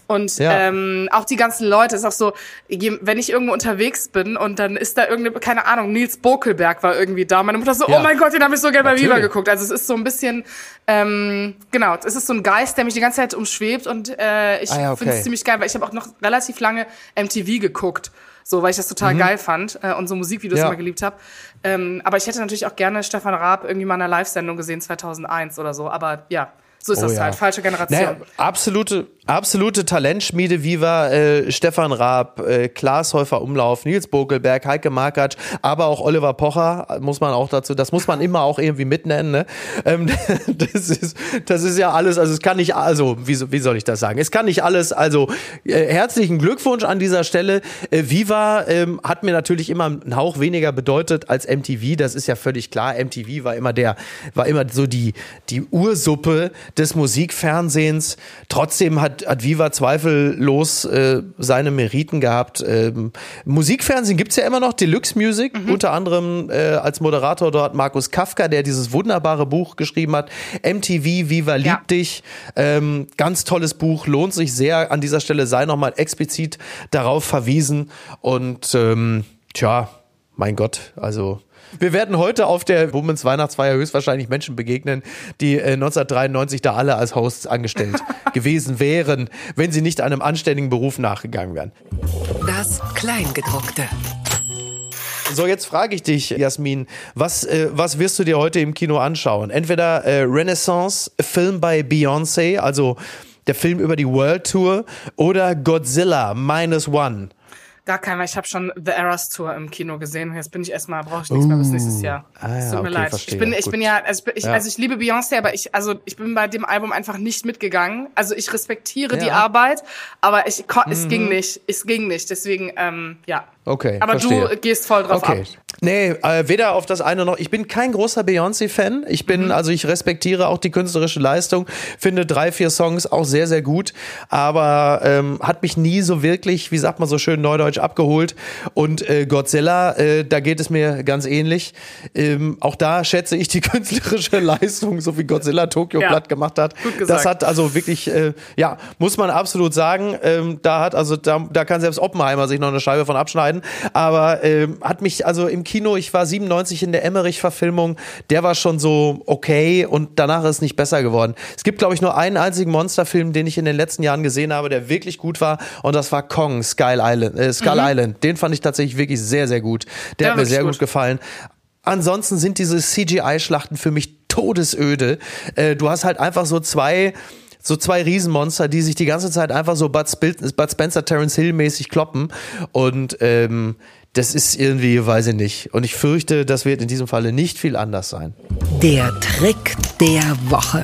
Und Ja. ähm, auch die ganzen Leute, ist auch so, wenn ich irgendwo unterwegs bin und dann ist da irgendeine, keine Ahnung, Nils Bokelberg war irgendwie da. Meine Mutter so, Ja. oh mein Gott, den habe ich so gerne bei Viva geguckt. Also es ist so ein bisschen, ähm, genau, es ist so ein Geist, der mich die ganze Zeit umschwebt und äh, ich Ah, ja, okay. finde es ziemlich geil, weil ich habe auch noch relativ lange MTV geguckt. So, weil ich das total geil fand äh, und so Musikvideos Mhm. Ja. immer geliebt habe. Ähm, aber ich hätte natürlich auch gerne Stefan Raab irgendwie mal in einer Live-Sendung gesehen, 2001 oder so. Aber ja, so ist Oh das ja. halt. Falsche Generation. Naja, absolute, absolute Talentschmiede Viva, äh, Stefan Raab, äh, Klaas Häufer Umlauf, Nils Bokelberg, Heike Markatsch, aber auch Oliver Pocher, muss man auch dazu, das muss man immer auch irgendwie mitnennen. Ne? Ähm, das, ist, das ist ja alles, also es kann nicht, also wie, wie soll ich das sagen? Es kann nicht alles, also äh, herzlichen Glückwunsch an dieser Stelle. Äh, Viva ähm, hat mir natürlich immer einen Hauch weniger bedeutet als MTV, das ist ja völlig klar. MTV war immer der, war immer so die, die Ursuppe des Musikfernsehens. Trotzdem hat, hat Viva zweifellos äh, seine Meriten gehabt. Ähm, Musikfernsehen gibt's ja immer noch, Deluxe Music, unter anderem äh, als Moderator dort Markus Kafka, der dieses wunderbare Buch geschrieben hat. MTV, Viva liebt Ja. dich. Ähm, ganz tolles Buch, lohnt sich sehr. An dieser Stelle sei nochmal explizit darauf verwiesen. Und ähm, tja, mein Gott, also wir werden heute auf der Womens Weihnachtsfeier höchstwahrscheinlich Menschen begegnen, die äh, 1993 da alle als Hosts angestellt gewesen wären, wenn sie nicht einem anständigen Beruf nachgegangen wären. Das Kleingedruckte. So, jetzt frage ich dich, Jasmin, was, äh, was wirst du dir heute im Kino anschauen? Entweder äh, Renaissance, Film bei Beyoncé, also der Film über die World Tour, oder Godzilla Minus One. Gar kein, weil ich habe schon The Eras Tour im Kino gesehen. Jetzt bin ich erstmal, brauche ich nichts mehr bis nächstes Jahr. Ah, ja, tut mir okay, leid. verstehe. Ich bin, ich Gut. bin ja, also ich, ich, Ja. also ich liebe Beyoncé, aber ich, also ich bin bei dem Album einfach nicht mitgegangen. Also ich respektiere die Ja. Arbeit, aber ich, es ging nicht, es ging nicht. Deswegen, ähm, ja. Okay, Aber verstehe. du gehst voll drauf Okay. ab. Nee, äh, weder auf das eine noch. Ich bin kein großer Beyoncé-Fan. Ich Mhm. bin, also ich respektiere auch die künstlerische Leistung, finde drei, vier Songs auch sehr, sehr gut, aber ähm, hat mich nie so wirklich, wie sagt man so schön neudeutsch, abgeholt. Und äh, Godzilla, äh, da geht es mir ganz ähnlich. Ähm, auch da schätze ich die künstlerische Leistung, so wie Godzilla Tokio Ja. platt gemacht hat. Gut gesagt. Das hat also wirklich, äh, ja, muss man absolut sagen. Ähm, da hat also, da, da kann selbst Oppenheimer sich noch eine Scheibe von abschneiden. Aber ähm, hat mich also im Kino, ich war 97 in der Emmerich-Verfilmung, der war schon so okay und danach ist es nicht besser geworden. Es gibt, glaube ich, nur einen einzigen Monsterfilm, den ich in den letzten Jahren gesehen habe, der wirklich gut war und das war Kong, Skull Island. Äh, Skull Island. Den fand ich tatsächlich wirklich sehr, sehr gut. Der Mhm. Der hat mir sehr gut gut. gefallen. Ansonsten sind diese CGI-Schlachten für mich todesöde. Äh, du hast halt einfach so zwei so zwei Riesenmonster, die sich die ganze Zeit einfach so Bud, Spencer, Terence Hill mäßig kloppen und ähm, das ist irgendwie, weiß ich nicht. Und ich fürchte, das wird in diesem Falle nicht viel anders sein. Der Trick der Woche.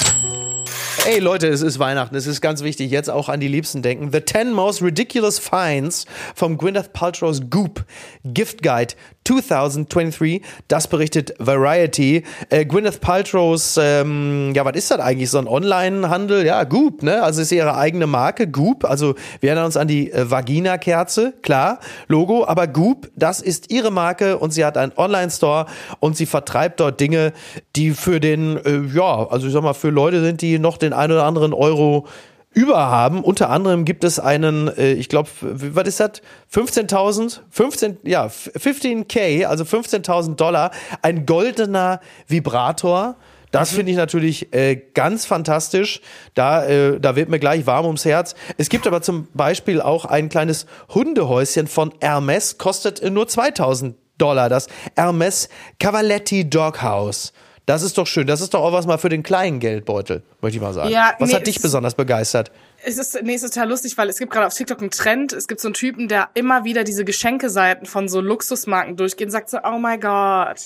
Ey Leute, es ist Weihnachten, es ist ganz wichtig, jetzt auch an die Liebsten denken. The 10 Most Ridiculous Finds vom Gwyneth Paltrow's Goop Gift Guide 2023, das berichtet Variety. Äh, Gwyneth Paltrow's, ähm, ja, was ist das eigentlich? So ein Online-Handel? Ja, Goop, ne? Also ist ihre eigene Marke, Goop. Also wir erinnern uns an die äh, Vagina-Kerze, klar, Logo, aber Goop, das ist ihre Marke und sie hat einen Online-Store und sie vertreibt dort Dinge, die für den, äh, ja, also ich sag mal, für Leute sind, die noch den ein oder anderen Euro über haben. Unter anderem gibt es einen, äh, ich glaube, was ist das? 15.000, 15, ja, 15k, also 15.000 Dollar, ein goldener Vibrator. Das finde ich natürlich äh, ganz fantastisch. Da, äh, da wird mir gleich warm ums Herz. Es gibt aber zum Beispiel auch ein kleines Hundehäuschen von Hermes, kostet äh, nur 2000 Dollar. Das Hermes Cavaletti Doghouse. Das ist doch schön. Das ist doch auch was mal für den kleinen Geldbeutel, möchte ich mal sagen. Ja, was nee, hat dich es- besonders begeistert? Es ist, nee, es ist total lustig, weil es gibt gerade auf TikTok einen Trend. Es gibt so einen Typen, der immer wieder diese Geschenkeseiten von so Luxusmarken durchgeht und sagt so, oh my God,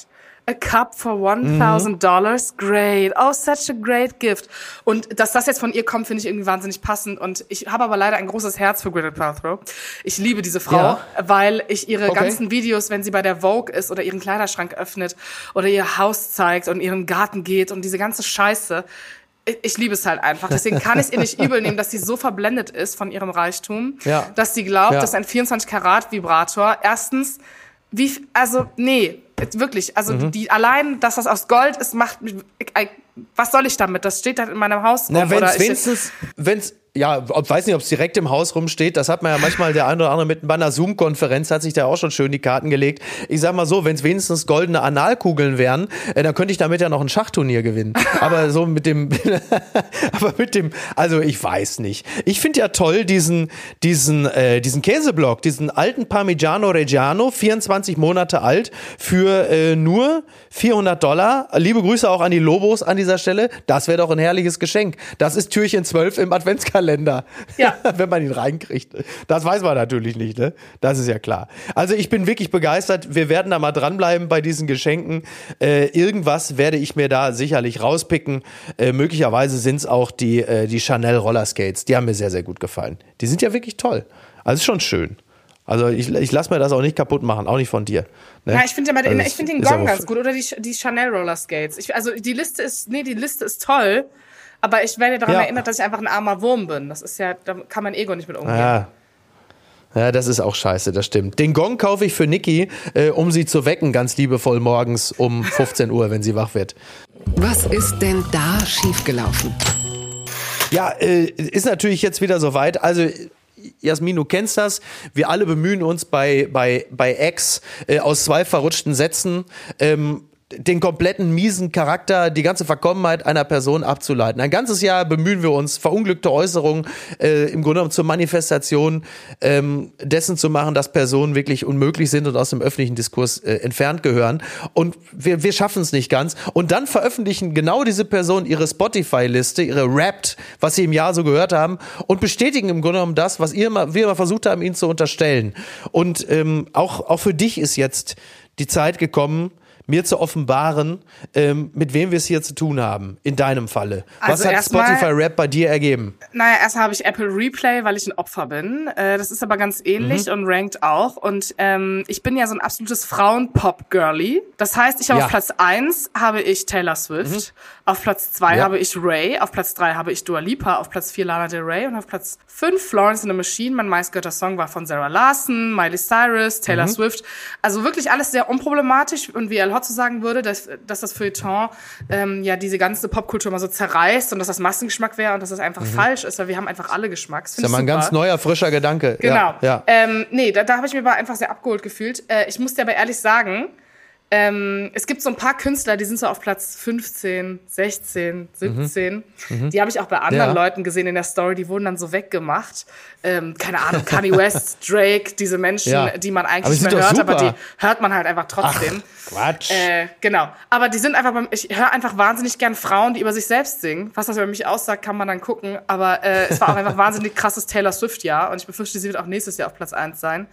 A cup for $1000. Great. Oh, such a great gift. Und dass das jetzt von ihr kommt, finde ich irgendwie wahnsinnig passend. Und ich habe aber leider ein großes Herz für Gwyneth Paltrow. Ich liebe diese Frau, Ja. weil ich ihre Okay. ganzen Videos, wenn sie bei der Vogue ist oder ihren Kleiderschrank öffnet oder ihr Haus zeigt und ihren Garten geht und diese ganze Scheiße, ich, liebe es halt einfach. Deswegen kann ich es ihr nicht übel nehmen, dass sie so verblendet ist von ihrem Reichtum, Ja. dass sie glaubt, Ja. dass ein 24 Karat Vibrator erstens wie also nee, wirklich, also Mhm. die allein, dass das aus Gold ist, macht mich ich, ich, was soll ich damit? Das steht dann in meinem Haus Na, wenn oder es wenigstens, wenn's, ja, ob, weiß nicht, ob es direkt im Haus rumsteht, das hat man ja manchmal der ein oder andere mit bei einer Zoom-Konferenz hat sich da auch schon schön die Karten gelegt. Ich sag mal so, wenn es wenigstens goldene Analkugeln wären, äh, dann könnte ich damit ja noch ein Schachturnier gewinnen. Aber so mit dem, aber mit dem, also ich weiß nicht. Ich finde ja toll diesen, diesen, äh, diesen Käseblock, diesen alten Parmigiano Reggiano, 24 Monate alt, für äh, nur 400 Dollar. Liebe Grüße auch an die Lobos an dieser Stelle. Das wäre doch ein herrliches Geschenk. Das ist Türchen 12 im Adventskalender. Ja. Wenn man ihn reinkriegt. Das weiß man natürlich nicht, ne? Das ist ja klar. Also ich bin wirklich begeistert. Wir werden da mal dranbleiben bei diesen Geschenken. Äh, irgendwas werde ich mir da sicherlich rauspicken. Äh, möglicherweise sind es auch die, äh, die Chanel Rollerskates. Die haben mir sehr, sehr gut gefallen. Die sind ja wirklich toll. Also ist schon schön. Also ich, ich lasse mir das auch nicht kaputt machen, auch nicht von dir. Ne? Ja, ich finde ja Also ich es den Gong ganz gut oder die, die Chanel Roller Skates. Ich, also die Liste ist, nee, die Liste ist toll, aber ich werde daran Ja. erinnert, dass ich einfach ein armer Wurm bin. Das ist ja, da kann mein Ego nicht mit umgehen. Ja. Ja, das ist auch scheiße, das stimmt. Den Gong kaufe ich für Niki, äh, um sie zu wecken, ganz liebevoll morgens um 15 Uhr, wenn sie wach wird. Was ist denn da schiefgelaufen? Ja, äh, ist natürlich jetzt wieder soweit. Also Jasmin, du kennst das. Wir alle bemühen uns bei, bei, bei X äh, aus zwei verrutschten Sätzen ähm, den kompletten miesen Charakter, die ganze Verkommenheit einer Person abzuleiten. Ein ganzes Jahr bemühen wir uns, verunglückte Äußerungen äh, im Grunde genommen zur Manifestation ähm, dessen zu machen, dass Personen wirklich unmöglich sind und aus dem öffentlichen Diskurs äh, entfernt gehören. Und wir, wir schaffen es nicht ganz. Und dann veröffentlichen genau diese Personen ihre Spotify-Liste, ihre Wrapped, was sie im Jahr so gehört haben und bestätigen im Grunde genommen das, was ihr immer, wir immer versucht haben, ihnen zu unterstellen. Und ähm, auch, auch für dich ist jetzt die Zeit gekommen, mir zu offenbaren, ähm, mit wem wir es hier zu tun haben, in deinem Falle. Also Was hat Spotify Rap bei dir ergeben? Naja, erstmal habe ich Apple Replay, weil ich ein Opfer bin. Äh, das ist aber ganz ähnlich Mhm. und rankt auch. Und ähm, ich bin ja so ein absolutes Frauen-Pop-Girly. Das heißt, ich habe Ja. auf Platz eins habe ich Taylor Swift, auf Platz zwei Ja. habe ich Ray, auf Platz drei habe ich Dua Lipa, auf Platz vier Lana Del Rey und auf Platz fünf Florence in the Machine. Mein meistgehörter Song war von Sarah Larson, Miley Cyrus, Mhm. Taylor Swift. Also wirklich alles sehr unproblematisch und wie El Hotzo sagen würde, dass, dass das Feuilleton ähm, ja diese ganze Popkultur mal so zerreißt und dass das Massengeschmack wäre und dass das einfach falsch ist, weil wir haben einfach alle Geschmack. Das Mhm. Ist ja mal ein ganz neuer, frischer Gedanke. Genau. Ja, ja. Ähm, nee, da, da habe ich mir aber einfach sehr abgeholt gefühlt. Äh, ich muss dir aber ehrlich sagen, ähm, es gibt so ein paar Künstler, die sind so auf Platz 15, 16, 17. Die habe ich auch bei anderen Mhm. Ja. Leuten gesehen in der Story, die wurden dann so weggemacht. Ähm, keine Ahnung, Kanye West, Drake, diese Menschen, Ja. die man Aber eigentlich nicht mehr hört, aber super. die hört man halt einfach trotzdem. Quatsch. Äh, genau. Aber die sind einfach beim, ich höre einfach wahnsinnig gern Frauen, die über sich selbst singen. Was das über mich aussagt, kann man dann gucken. Aber äh, es war auch einfach wahnsinnig krasses Taylor Swift-Jahr und ich befürchte, sie wird auch nächstes Jahr auf Platz 1 sein.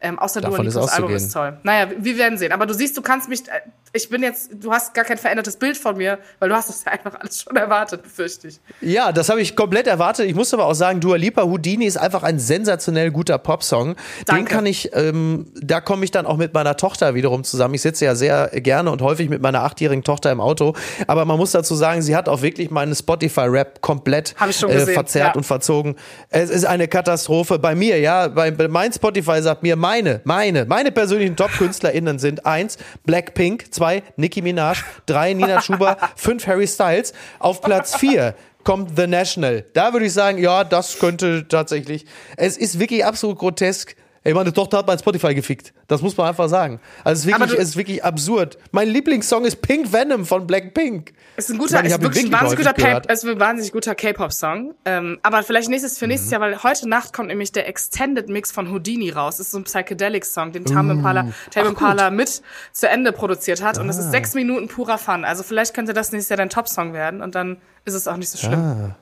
Ähm, außer Davon Dua ist Lipas Album ist toll. Naja, wir werden sehen. Aber du siehst, du kannst mich, äh, ich bin jetzt, du hast gar kein verändertes Bild von mir, weil du hast das ja einfach alles schon erwartet, befürchte ich. Ja, das habe ich komplett erwartet. Ich muss aber auch sagen, Dua Lipa Houdini ist einfach ein sensationell guter Popsong. Den Danke. kann ich, ähm, da komme ich dann auch mit meiner Tochter wiederum zusammen. Ich sitze ja sehr gerne und häufig mit meiner achtjährigen Tochter im Auto. Aber man muss dazu sagen, sie hat auch wirklich meinen Spotify-Rap komplett äh, verzerrt ja. und verzogen. Es ist eine Katastrophe. Bei mir, ja, bei, bei mein Spotify sagt mir, meine, meine, meine persönlichen Top-KünstlerInnen sind eins, Blackpink, zwei, Nicki Minaj, drei, Nina Schuber, fünf, Harry Styles. Auf Platz vier kommt The National. Da würde ich sagen, ja, das könnte tatsächlich. Es ist wirklich absolut grotesk. Ey, meine Tochter hat mein Spotify gefickt. Das muss man einfach sagen. Also es ist wirklich, es ist wirklich absurd. Mein Lieblingssong ist Pink Venom von Blackpink. Ist ein guter, Ich meine, ich ist wirklich ein wahnsinnig guter, K- ist ein wahnsinnig guter K-Pop-Song. Ähm, aber vielleicht nächstes für Mhm. nächstes Jahr, weil heute Nacht kommt nämlich der Extended Mix von Houdini raus. Das ist so ein Psychedelic-Song, den Tame Impala, Tame Impala mit zu Ende produziert hat. Und das Ah. ist sechs Minuten purer Fun. Also vielleicht könnte das nächstes Jahr dein Top-Song werden und dann ist es auch nicht so schlimm.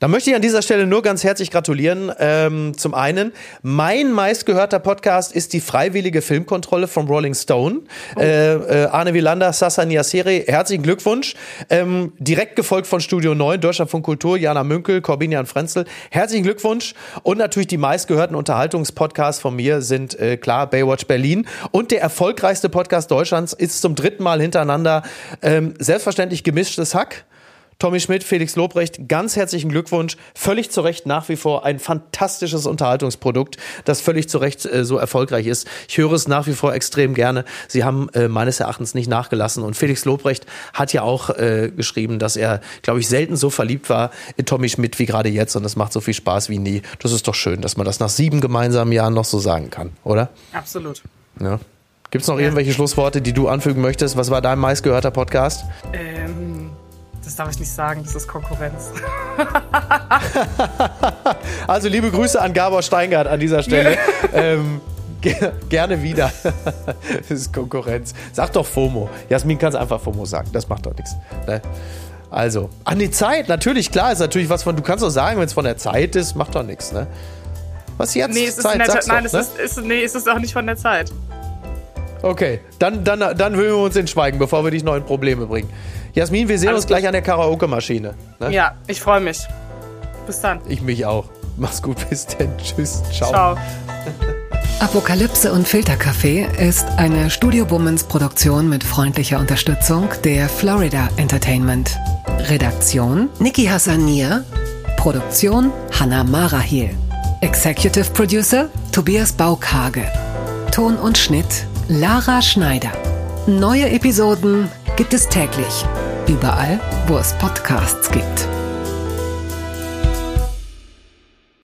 Da möchte ich an dieser Stelle nur ganz herzlich gratulieren. Ähm, zum einen, mein meistgehörter Podcast ist die freiwillige Filmkontrolle vom Rolling Stone. Oh. Äh, äh, Arne Wielander, Sasa Niaseri, herzlichen Glückwunsch. Ähm, direkt gefolgt von Studio 9, Deutschland von Kultur, Jana Münkel, Corbinian Frenzel. Herzlichen Glückwunsch. Und natürlich die meistgehörten Unterhaltungspodcasts von mir sind äh, klar Baywatch Berlin. Und der erfolgreichste Podcast Deutschlands ist zum dritten Mal hintereinander ähm, selbstverständlich gemischtes Hack. Tommy Schmidt, Felix Lobrecht, ganz herzlichen Glückwunsch. Völlig zu Recht nach wie vor ein fantastisches Unterhaltungsprodukt, das völlig zu Recht äh, so erfolgreich ist. Ich höre es nach wie vor extrem gerne. Sie haben äh, meines Erachtens nicht nachgelassen. Und Felix Lobrecht hat ja auch äh, geschrieben, dass er, glaube ich, selten so verliebt war in Tommy Schmidt wie gerade jetzt. Und es macht so viel Spaß wie nie. Das ist doch schön, dass man das nach sieben gemeinsamen Jahren noch so sagen kann, oder? Absolut. Ja. Gibt es noch ja. irgendwelche Schlussworte, die du anfügen möchtest? Was war dein meistgehörter Podcast? Ähm das darf ich nicht sagen, das ist Konkurrenz. also liebe Grüße an Gabor Steingart an dieser Stelle. ähm, gerne wieder. das ist Konkurrenz. Sag doch FOMO. Jasmin kann es einfach FOMO sagen. Das macht doch nichts. Ne? Also, an die Zeit, natürlich, klar, ist natürlich was von, du kannst doch sagen, wenn es von der Zeit ist, macht doch nichts, ne? Was jetzt? Nee, es ist Zeit, Sag's nein, doch, es, ne? ist, ist, nee, es ist auch nicht von der Zeit. Okay, dann, dann, dann hüllen wir uns in Schweigen, bevor wir dich noch in Probleme bringen. Jasmin, wir sehen Alles uns gleich an der Karaoke-Maschine. Ne? Ja, ich freue mich. Bis dann. Ich mich auch. Mach's gut, bis denn. Tschüss. Ciao. Ciao. Apokalypse und Filterkaffee ist eine Studio Bummens Produktion mit freundlicher Unterstützung der Florida Entertainment. Redaktion Niki Hassanier. Produktion Hannah Marahil. Executive Producer Tobias Baukage. Ton und Schnitt Lara Schneider. Neue Episoden gibt es täglich. Überall, wo es Podcasts gibt.